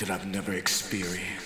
that I've never experienced.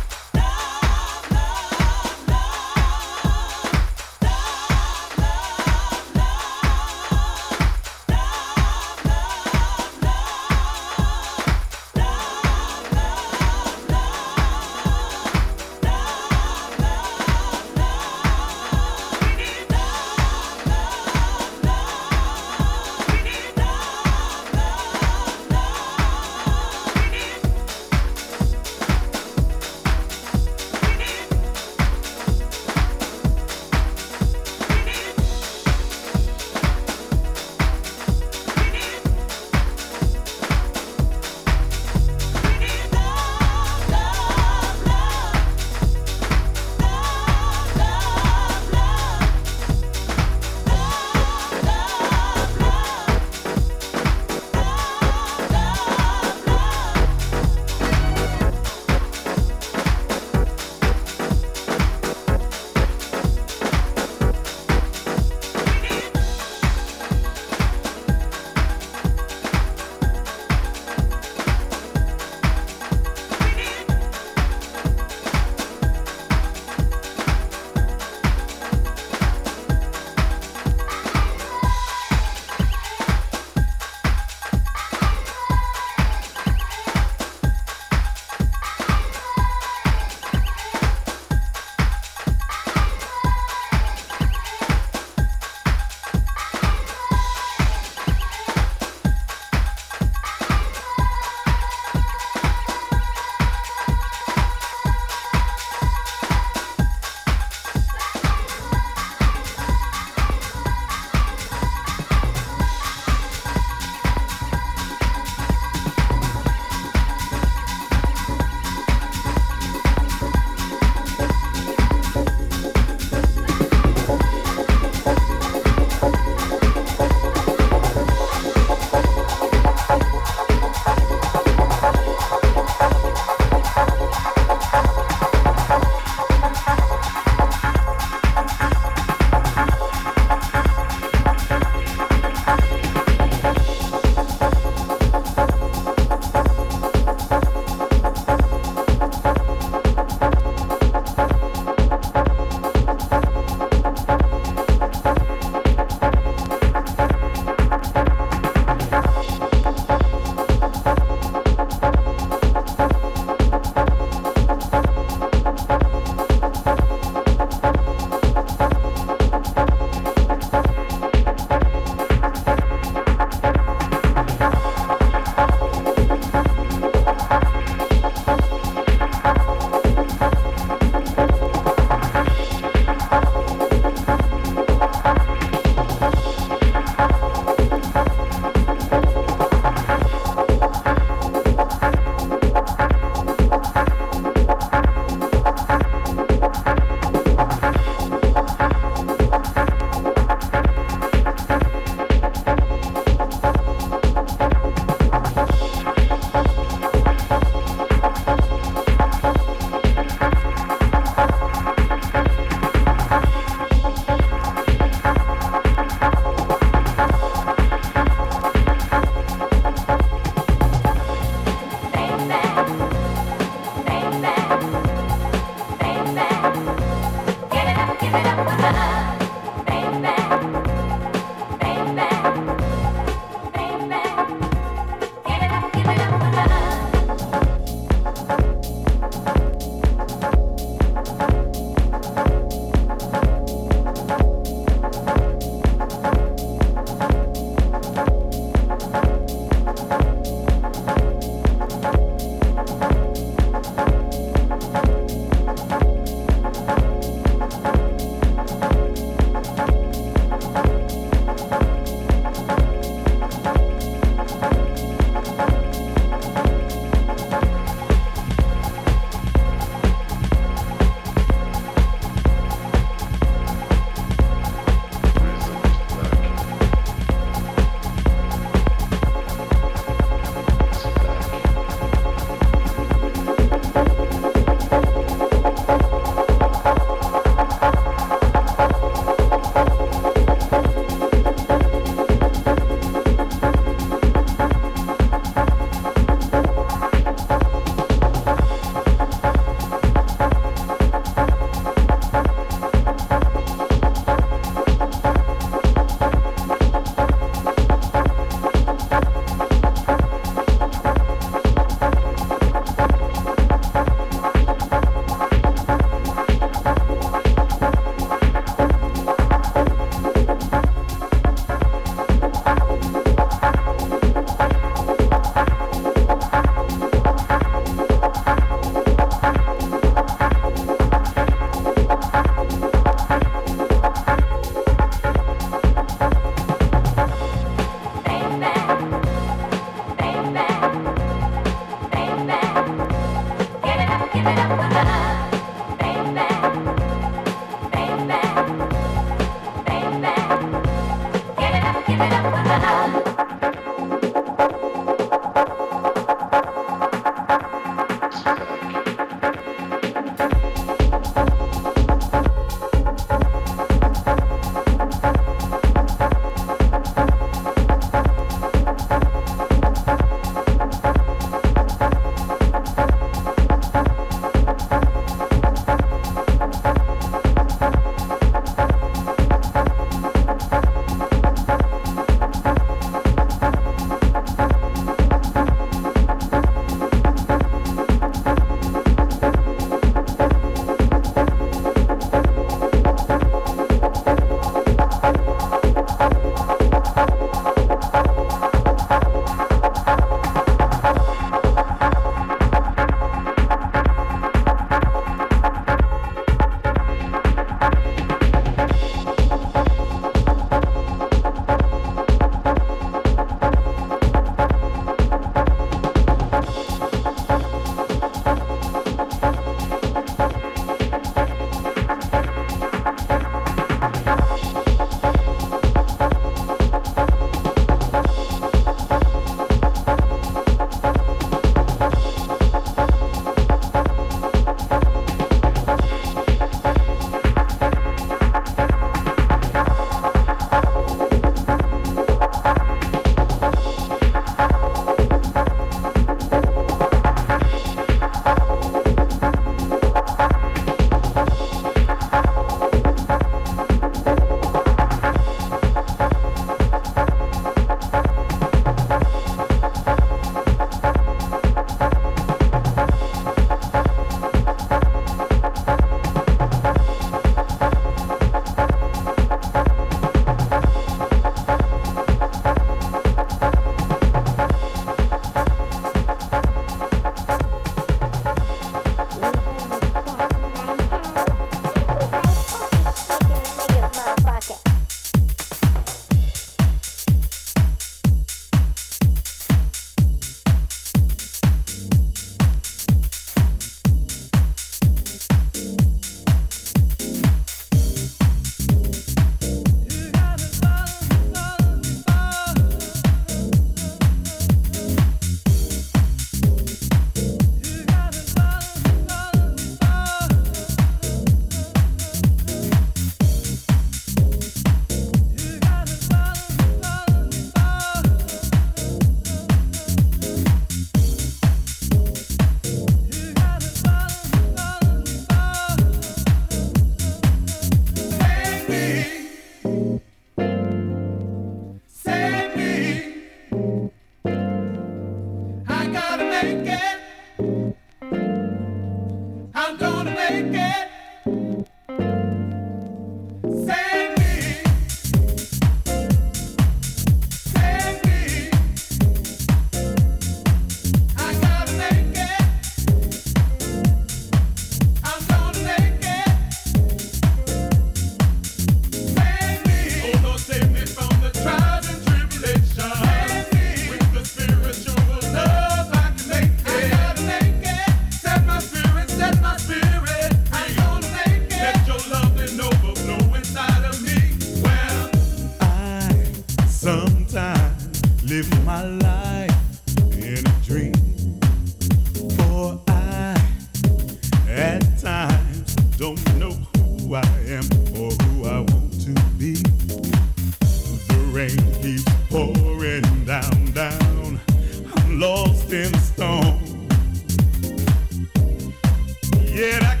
Yeah,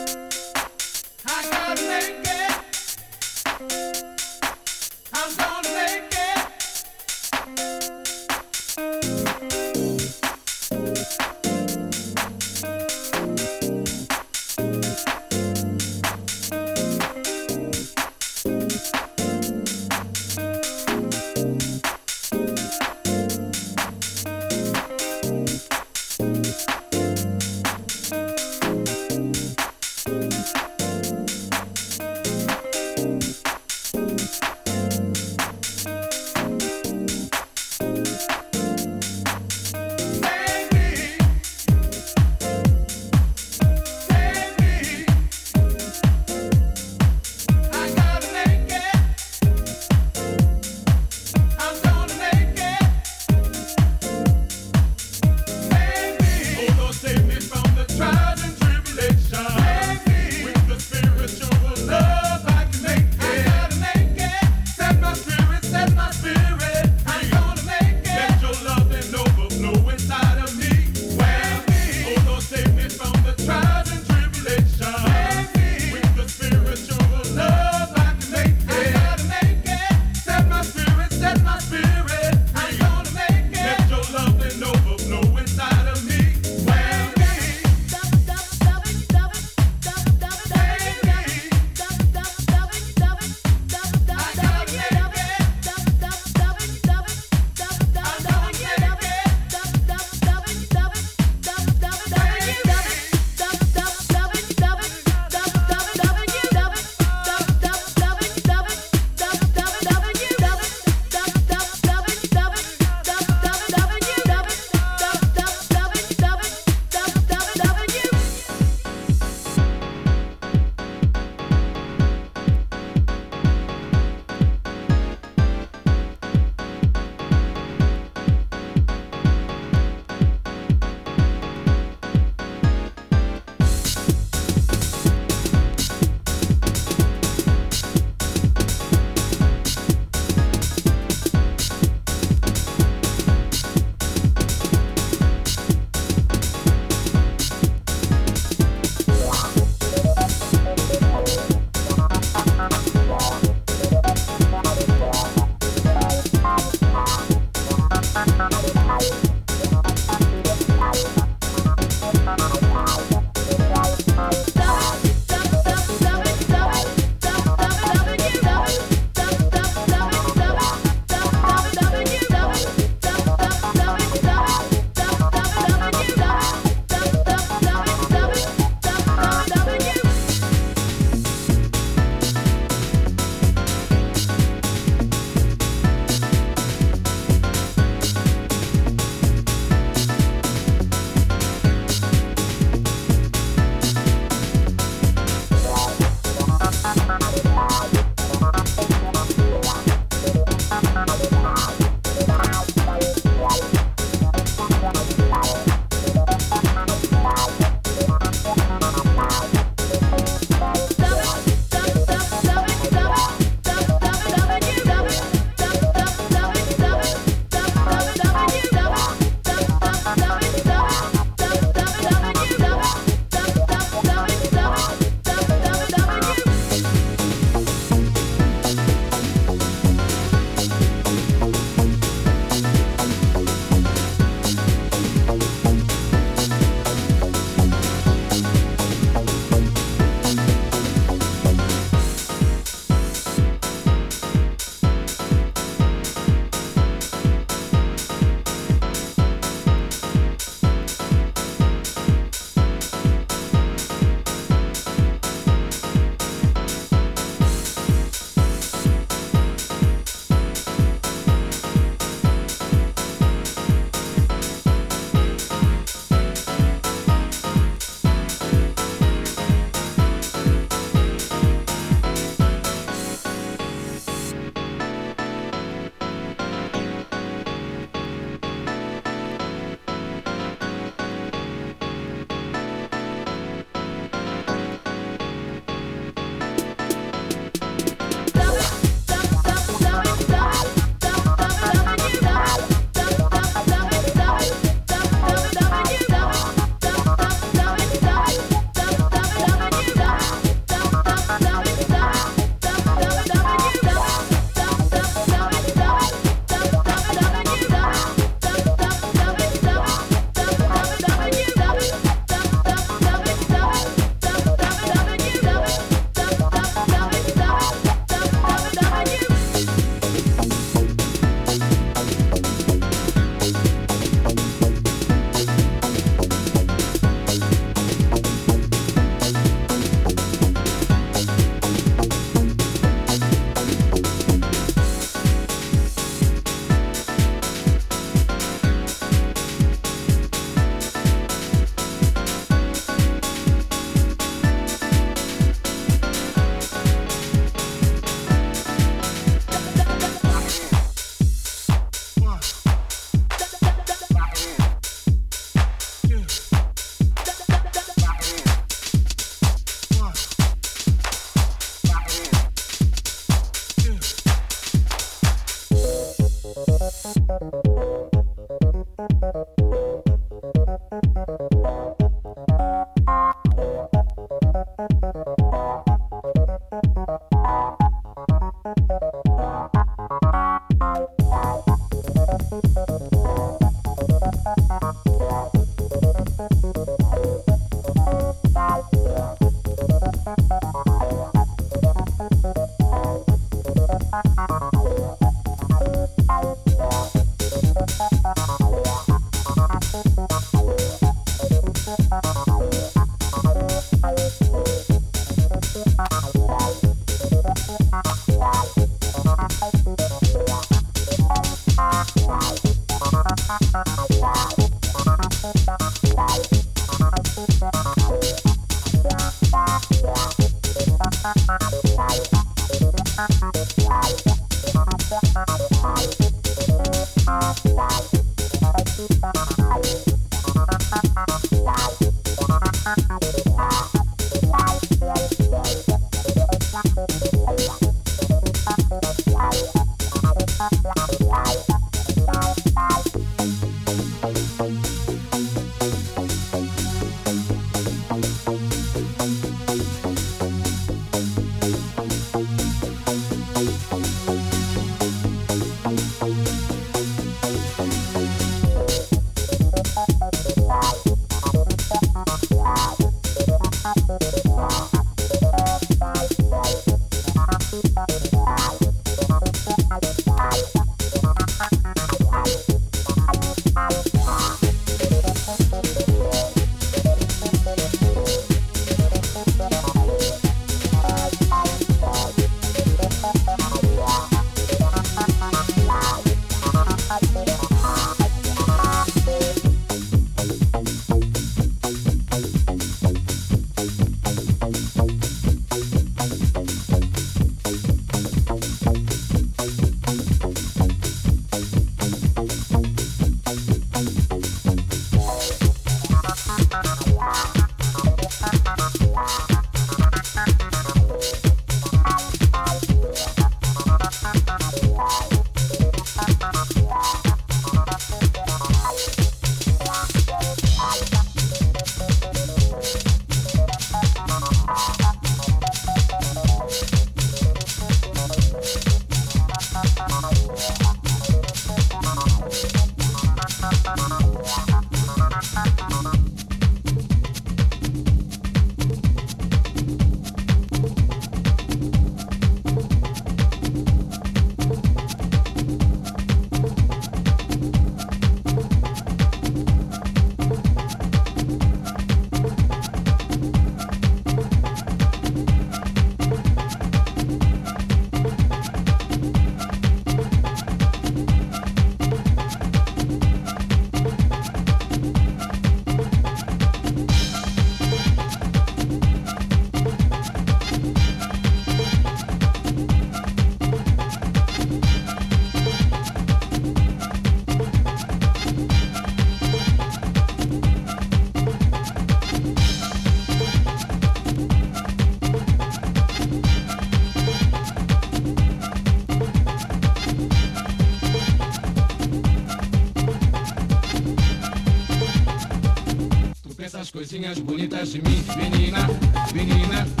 coisinhas bonitas de mim, menina, menina.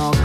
Got